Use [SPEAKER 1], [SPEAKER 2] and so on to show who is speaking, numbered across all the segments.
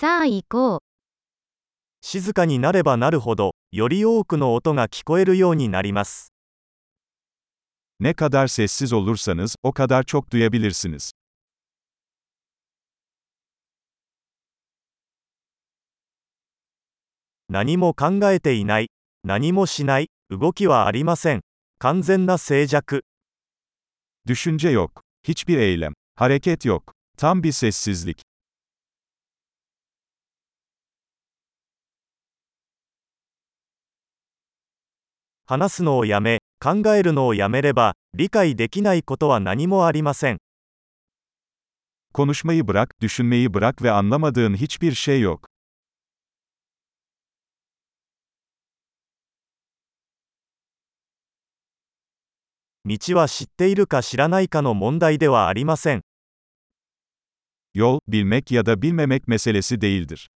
[SPEAKER 1] さあ行こう。
[SPEAKER 2] 静かになればなるほど、より多くの音が聞こえるようになります。
[SPEAKER 3] Ne kadar sessiz olursanız, o kadar çok duyabilirsiniz.
[SPEAKER 2] 何も考えていない、何もしない、動きはありません。完全な静寂。
[SPEAKER 3] Düşünce yok. Hiçbir eylem. Hareket yok. Tam bir sessizlik.
[SPEAKER 2] 話すのをやめ、考えるのをやめれば、理解できないことは何もありません。
[SPEAKER 3] Konuşmayı bırak, düşünmeyi bırak ve anlamadığın hiçbir şey yok.
[SPEAKER 2] 道は知っているか知らないかの問題ではありません。
[SPEAKER 3] Yol, bilmek ya da bilmemek meselesi değildir.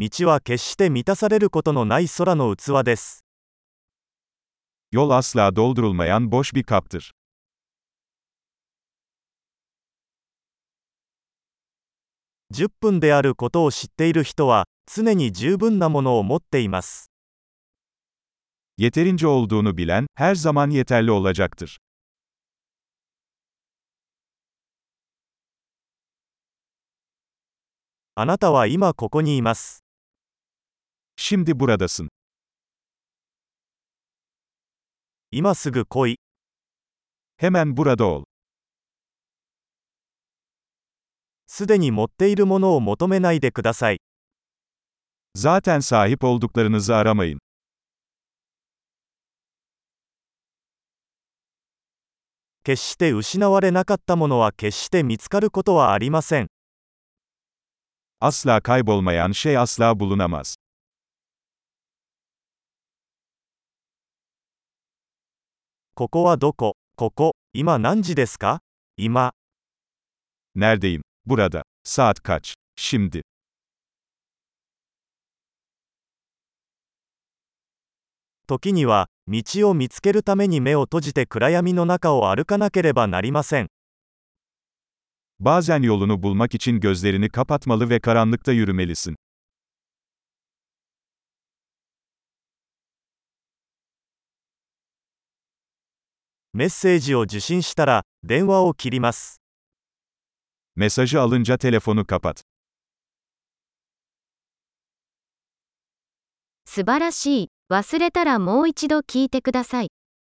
[SPEAKER 2] 道は決して満たされることのない空の器です。
[SPEAKER 3] Yol asla doldurulmayan boş bir kaptır.
[SPEAKER 2] 10分であることを知っている人は、常に十分なものを持っています。
[SPEAKER 3] Yeterince olduğunu bilen, her zaman yeterli olacaktır.
[SPEAKER 2] あなたは今ここにいます。
[SPEAKER 3] Şimdi buradasın.
[SPEAKER 2] 今すぐ来い。
[SPEAKER 3] Hemen burada ol.
[SPEAKER 2] すでに持っているものを求めないでください。
[SPEAKER 3] Zaten sahip olduklarınızı aramayın.
[SPEAKER 2] 決して失われなかったものは決して見つかることはありません。
[SPEAKER 3] Asla kaybolmayan şey asla bulunamaz.
[SPEAKER 2] ここはどこここ、今何時ですか今、
[SPEAKER 3] Neredeyim? Burada. Saat kaç? Şimdi.
[SPEAKER 2] 時には、道を見つけるために目を閉じて暗闇の中を歩かなければなりません。
[SPEAKER 3] Bazen yolunu bulmak için gözlerini kapatmalı ve karanlıkta yürümelisin.
[SPEAKER 2] メッセージを受信したら、電話を切ります。
[SPEAKER 3] Mesajı alınca telefonu kapat.
[SPEAKER 1] 素晴らしい。忘れたらもう一度聞いてください。